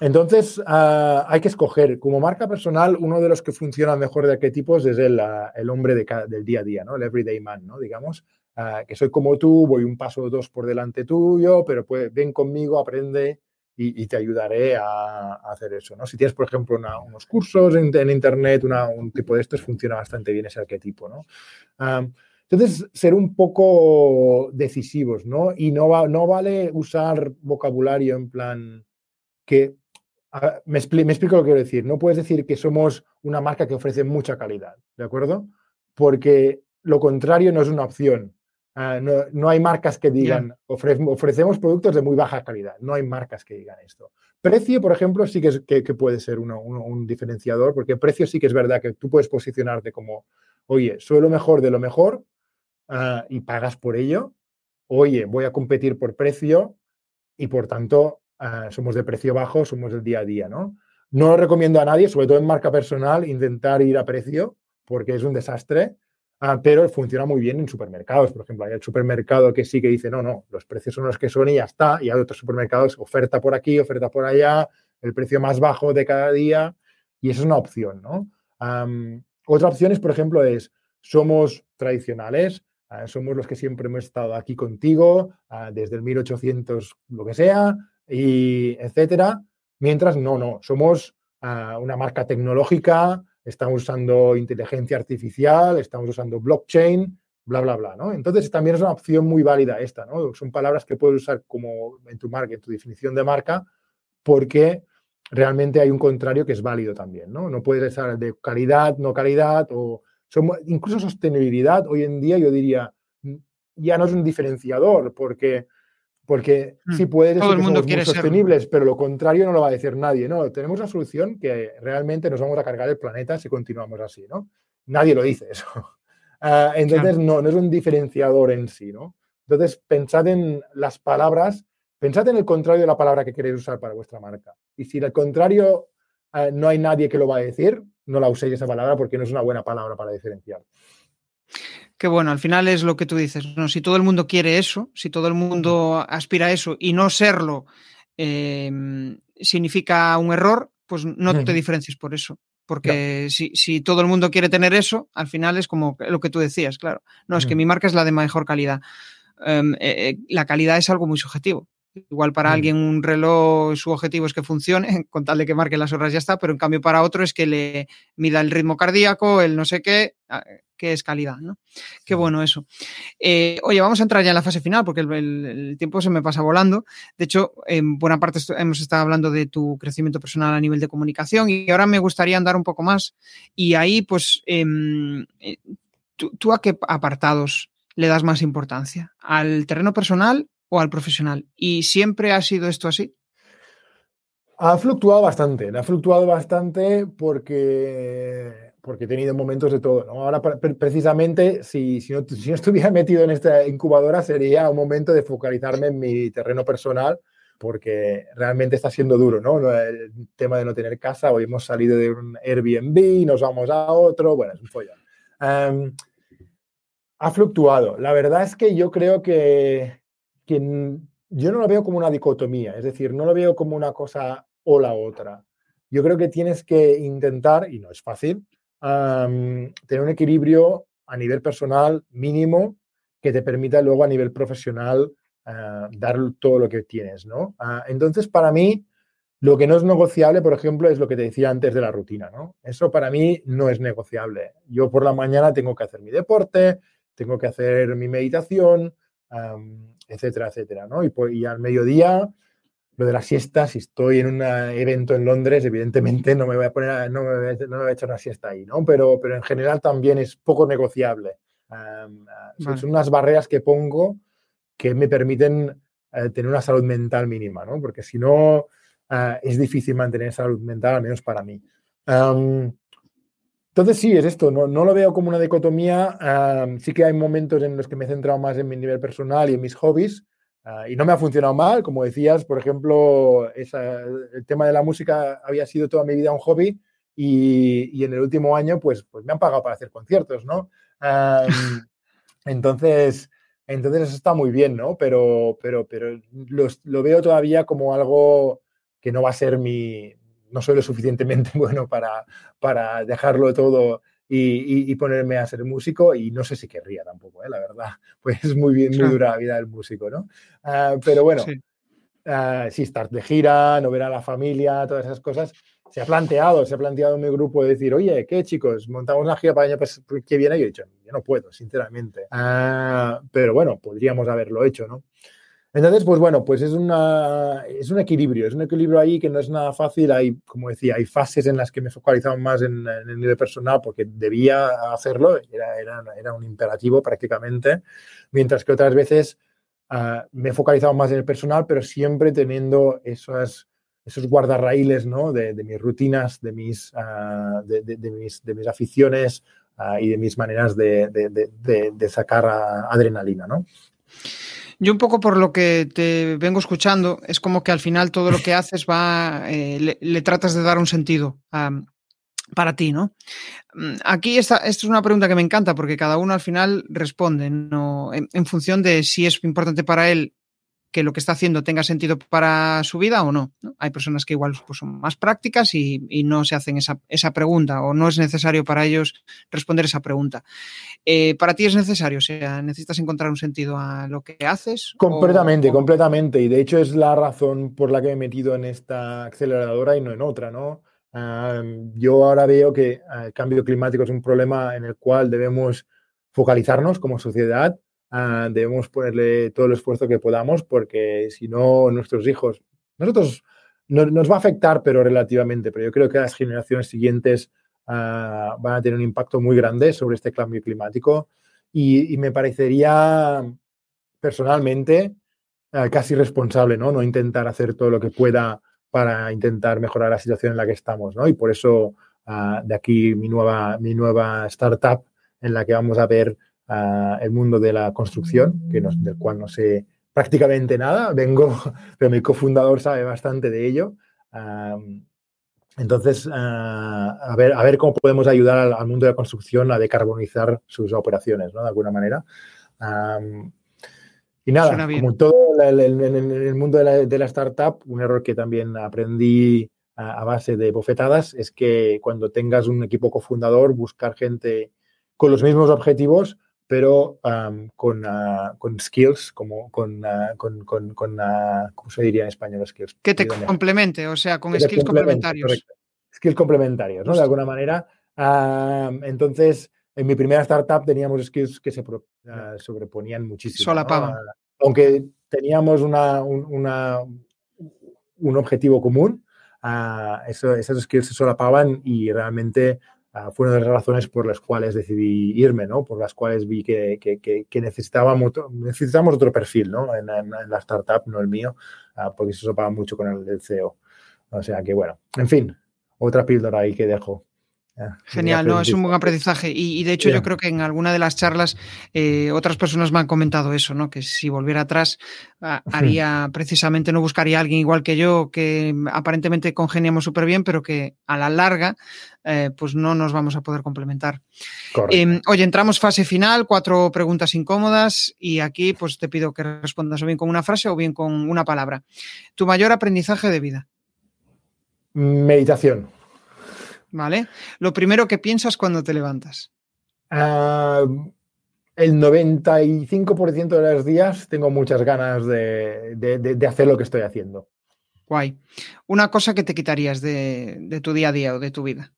[SPEAKER 1] Entonces, hay que escoger. Como marca personal, uno de los que funciona mejor de arquetipos es el, el hombre de del día a día, ¿no? El everyday man, ¿no? Digamos, que soy como tú, voy un paso o dos por delante tuyo, pero pues, ven conmigo, aprende y, te ayudaré a, hacer eso. ¿no? Si tienes, por ejemplo, unos cursos en, Internet, un tipo de estos, funciona bastante bien ese arquetipo. ¿no? entonces, ser un poco decisivos, ¿no? Y no, no vale usar vocabulario en plan que... me, me explico lo que quiero decir. No puedes decir que somos una marca que ofrece mucha calidad, ¿de acuerdo? Porque lo contrario no es una opción. Ah, no, hay marcas que digan, ofrecemos productos de muy baja calidad. No hay marcas que digan esto. Precio, por ejemplo, sí que, es, que, puede ser un diferenciador, porque precio sí que es verdad que tú puedes posicionarte como, oye, soy lo mejor de lo mejor ah, y pagas por ello. Oye, voy a competir por precio y por tanto ah, somos de precio bajo, somos del día a día, ¿no? No recomiendo a nadie, sobre todo en marca personal, intentar ir a precio porque es un desastre Ah, pero funciona muy bien en supermercados. Por ejemplo, hay el supermercado que sí que dice, no, no, los precios son los que son y ya está. Y hay otros supermercados, oferta por aquí, oferta por allá, el precio más bajo de cada día. Y esa es una opción, ¿no? otra opción es, por ejemplo, es, somos tradicionales, ah, somos los que siempre hemos estado aquí contigo, ah, desde el 1800, lo que sea, y etcétera. Mientras, no, no, somos una marca tecnológica, estamos usando inteligencia artificial, estamos usando blockchain, bla, bla, bla, ¿no? Entonces también es una opción muy válida esta, ¿no? Son palabras que puedes usar como en tu marca, en tu definición de marca, porque realmente hay un contrario que es válido también, ¿no? No puedes usar de calidad, no calidad, o incluso sostenibilidad, hoy en día yo diría, ya no es un diferenciador, porque porque mm. sí puede decir que somos muy sostenibles, pero lo contrario no lo va a decir nadie. No, tenemos una solución que realmente nos vamos a cargar el planeta si continuamos así, ¿no? Nadie lo dice eso. Ah, entonces, no, no es un diferenciador en sí, ¿no? Entonces, pensad en las palabras, pensad en el contrario de la palabra que queréis usar para vuestra marca. Y si al contrario ah, no hay nadie que lo va a decir, no la uséis esa palabra porque no es una buena palabra para diferenciar
[SPEAKER 2] que bueno, al final es lo que tú dices, ¿no? Si todo el mundo quiere eso, si todo el mundo aspira a eso y no serlo em, significa un error, pues no te diferencies por eso. Porque si, todo el mundo quiere tener eso, al final es como lo que tú decías, claro. No, es que mi marca es la de mejor calidad. Em, eh, eh, la calidad es algo muy subjetivo. Igual para alguien un reloj, su objetivo es que funcione, con tal de que marque las horas ya está, pero en cambio para otro es que le mida el ritmo cardíaco, el no sé qué, ah, que es calidad, ¿no? Qué bueno eso. Eh, oye, vamos a entrar ya en la fase final porque el, tiempo se me pasa volando. De hecho, en buena parte hemos estado hablando de tu crecimiento personal a nivel de comunicación y ahora me gustaría andar un poco más. Y ahí, pues, em, eh, ¿tú, a qué apartados le das más importancia? ¿Al terreno personal o al profesional? ¿Y siempre ha sido esto así?
[SPEAKER 1] Ha fluctuado bastante, ha fluctuado bastante porque porque he tenido momentos de todo. Ahora, precisamente, si, si, no, si, no, estuviera metido en esta incubadora, sería un momento de focalizarme en mi terreno personal, porque realmente está siendo duro, ¿no? El tema de no tener casa, hoy hemos salido de un Airbnb, nos vamos a otro, bueno, es un follón. ha fluctuado. La verdad es que yo creo que, que yo no lo veo como una dicotomía, es decir, no lo veo como una cosa o la otra. Yo creo que tienes que intentar, y no es fácil, tener un equilibrio a nivel personal mínimo que te permita luego a nivel profesional ah, dar todo lo que tienes, ¿no? Ah, entonces, para mí, lo que no es negociable, por ejemplo, es lo que te decía antes de la rutina, ¿no? Eso para mí no es negociable. Yo por la mañana tengo que hacer mi deporte, tengo que hacer mi meditación, etcétera, etcétera, ¿no? Y, y al mediodía lo de la siesta, si estoy en un evento en Londres, evidentemente no me voy a poner, no me voy a, echar una siesta ahí, ¿no? Pero, pero en general también es poco negociable. Ah, son unas barreras que pongo que me permiten eh, tener una salud mental mínima, ¿no? Porque si no, es difícil mantener salud mental, al menos para mí. Entonces sí, es esto, no, no, lo veo como una dicotomía, sí que hay momentos en los que me he centrado más en mi nivel personal y en mis hobbies, Ah, y no me ha funcionado mal, como decías, por ejemplo, el tema de la música había sido toda mi vida un hobby y, en el último año pues, pues me han pagado para hacer conciertos, ¿no? entonces, entonces eso está muy bien, ¿no? Pero, pero, pero lo veo todavía como algo que no va a ser mi, no soy lo suficientemente bueno para, para dejarlo todo y, ponerme a ser músico y no sé si querría tampoco, ¿eh? la verdad, pues es muy bien, muy dura la vida del músico, ¿no? Ah, pero bueno, sí. Sí, estar de gira, no ver a la familia, todas esas cosas, se ha planteado, se ha planteado en mi grupo de decir, oye, ¿qué chicos? ¿Montamos una gira para el año que viene? Y yo he dicho, yo no puedo, sinceramente. Ah, pero bueno, podríamos haberlo hecho, ¿no? Entonces, pues bueno, pues es, un equilibrio, es un equilibrio ahí que no es nada fácil. Hay, como decía, hay fases en las que me focalizaba más en, el nivel personal porque debía hacerlo, era, un imperativo prácticamente, mientras que otras veces uh, me he focalizado más en el personal, pero siempre teniendo esos guardarraíles ¿no? de, mis rutinas, de mis, mis aficiones uh, y de mis maneras de, sacar adrenalina. ¿no?
[SPEAKER 2] Yo un poco por lo que te vengo escuchando, es como que al final todo lo que haces va, eh, le, tratas de dar un sentido para ti, ¿no? Mm, aquí esta, es una pregunta que me encanta porque cada uno al final responde ¿no? en función de si es importante para él que lo que está haciendo tenga sentido para su vida o no. Hay personas que igual pues, son más prácticas y, no se hacen esa, esa, pregunta o no es necesario para ellos responder esa pregunta. Eh, ¿Para ti es necesario? O sea, ¿necesitas encontrar un sentido a lo que haces?
[SPEAKER 1] Completamente, completamente. Y de hecho es la razón por la que me he metido en esta aceleradora y no en otra, ¿no? yo ahora veo que eh, el cambio climático es un problema en el cual debemos focalizarnos como sociedad Ah, debemos ponerle todo el esfuerzo que podamos porque si no, nuestros hijos, nosotros nos va a afectar, pero relativamente, pero yo creo que las generaciones siguientes ah, van a tener un impacto muy grande sobre este cambio climático y, me parecería personalmente ah, casi responsable, ¿no? No intentar hacer todo lo que pueda para intentar mejorar la situación en la que estamos, ¿no? Y por eso de aquí mi nueva, mi nueva startup en la que vamos a ver el mundo de la construcción, que del cual no sé prácticamente nada. Vengo, pero mi cofundador sabe bastante de ello. entonces, a, ver, a ver cómo podemos ayudar al, mundo de la construcción a decarbonizar sus operaciones, ¿no? De alguna manera. y nada, como todo en el, mundo de la, de la, startup, un error que también aprendí a, base de bofetadas es que cuando tengas un equipo cofundador, buscar gente con los mismos objetivos pero con, uh, con, skills, como con, uh, con, con, con uh, ¿cómo se diría en español skills?
[SPEAKER 2] Que te complemente, o sea, con skills complementarios. Correcto.
[SPEAKER 1] Skills complementarios, ¿no? De alguna manera. entonces, en mi primera startup teníamos skills que se sobreponían muchísimo.
[SPEAKER 2] Solapaban.
[SPEAKER 1] aunque teníamos una, un, una, un objetivo común, eso, esas skills se solapaban y realmente Ah, fue una de las razones por las cuales decidí irme, ¿no? Por las cuales vi que, que, que, necesitábamos, necesitamos otro perfil, ¿no? En, la startup, no el mío, uh, porque se sopaba mucho con el, el CEO. O sea que, bueno, en fin, otra píldora ahí que dejo.
[SPEAKER 2] Genial, no, es un buen aprendizaje. Y, de hecho, yo creo que en alguna de las charlas eh, otras personas me han comentado eso, ¿no? Que si volviera atrás, haría precisamente, no buscaría a alguien igual que yo, que aparentemente congeniamos súper bien, pero que a la larga, eh, pues no nos vamos a poder complementar. Eh, oye, entramos fase final, cuatro preguntas incómodas, y aquí, pues te pido que respondas o bien con una frase o bien con una palabra. ¿Tu mayor aprendizaje de vida?
[SPEAKER 1] Meditación.
[SPEAKER 2] ¿Vale? Lo primero que piensas cuando te levantas.
[SPEAKER 1] Ah, el 95% de los días tengo muchas ganas de, hacer lo que estoy haciendo.
[SPEAKER 2] Guay. Una cosa que te quitarías de, tu día a día o de tu vida.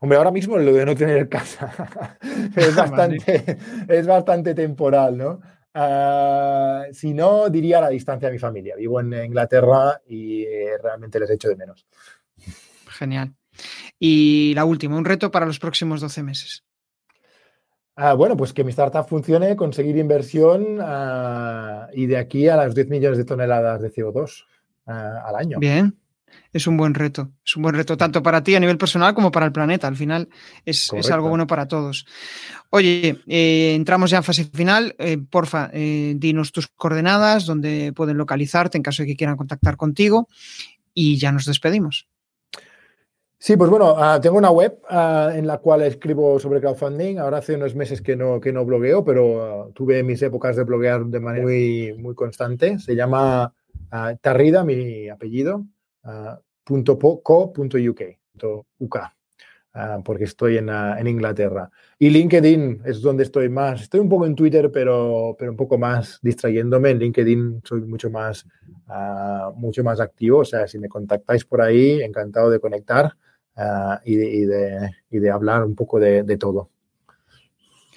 [SPEAKER 1] Hombre, ahora mismo lo de no tener casa es, bastante, es bastante temporal, ¿no? Ah, si no, diría la distancia a mi familia. Vivo en Inglaterra y eh, realmente les echo de menos.
[SPEAKER 2] Genial. Y la última, un reto para los próximos 12 meses.
[SPEAKER 1] Ah, bueno, pues que mi startup funcione, conseguir inversión ah, y de aquí a las 10 millones de toneladas de CO2 ah, al año.
[SPEAKER 2] Bien, es un buen reto. Es un buen reto tanto para ti a nivel personal como para el planeta. Al final es, algo bueno para todos. Oye, eh, entramos ya en fase final. Eh, porfa, eh, dinos tus coordenadas, donde pueden localizarte en caso de que quieran contactar contigo y ya nos despedimos.
[SPEAKER 1] Sí, pues bueno, ah, tengo una web ah, en la cual escribo sobre crowdfunding. Ahora hace unos meses que no, que no blogueo, pero ah, tuve mis épocas de bloguear de manera muy, muy constante. Se llama Tarrida, mi apellido, .co.uk, .uk porque estoy en, en, Inglaterra. Y LinkedIn es donde estoy más. Estoy un poco en Twitter, pero, pero un poco más distrayéndome. En LinkedIn soy mucho más, mucho más activo. O sea, si me contactáis por ahí, encantado de conectar. Ah, y, de, hablar un poco de, de todo.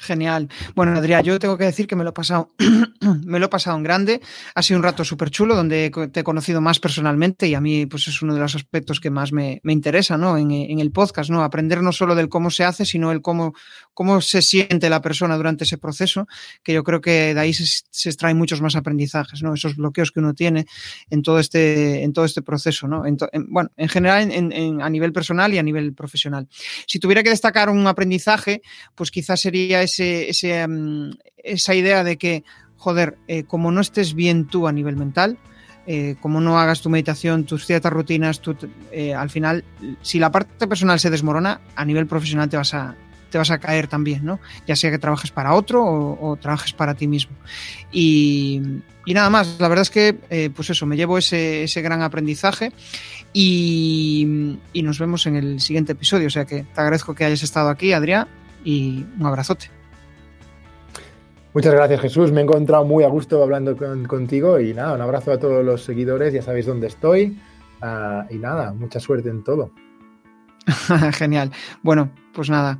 [SPEAKER 2] Genial. Bueno, Adrián, yo tengo que decir que me lo he pasado, me lo he pasado en grande. Ha sido un rato súper chulo donde te he conocido más personalmente y a mí pues es uno de los aspectos que más me, me interesa ¿no? En, en, el podcast, ¿no? Aprender no solo del cómo se hace, sino el cómo, cómo se siente la persona durante ese proceso, que yo creo que de ahí se, extraen muchos más aprendizajes, ¿no? Esos bloqueos que uno tiene en todo este, este proceso, ¿no? En bueno, en general en, a nivel personal y a nivel profesional. Si tuviera que destacar un aprendizaje, pues quizás sería mm, esa idea de que, joder, eh, como no estés bien tú a nivel mental, eh, como no hagas tu meditación, tus ciertas rutinas, eh, al final, si la parte personal se desmorona, a nivel profesional te vas a, te vas a caer también, ¿no? Ya sea que trabajes para otro o, trabajes para ti mismo. Y, nada más, la verdad es que, pues eso, me llevo ese, ese gran aprendizaje y, y, nos vemos en el siguiente episodio. O sea que te agradezco que hayas estado aquí, Adrián, y un abrazote.
[SPEAKER 1] Muchas gracias Jesús, me he encontrado muy a gusto hablando contigo y nada, un abrazo a todos los seguidores, ya sabéis dónde estoy uh, y nada, mucha suerte en todo.
[SPEAKER 2] Genial. Bueno, pues nada,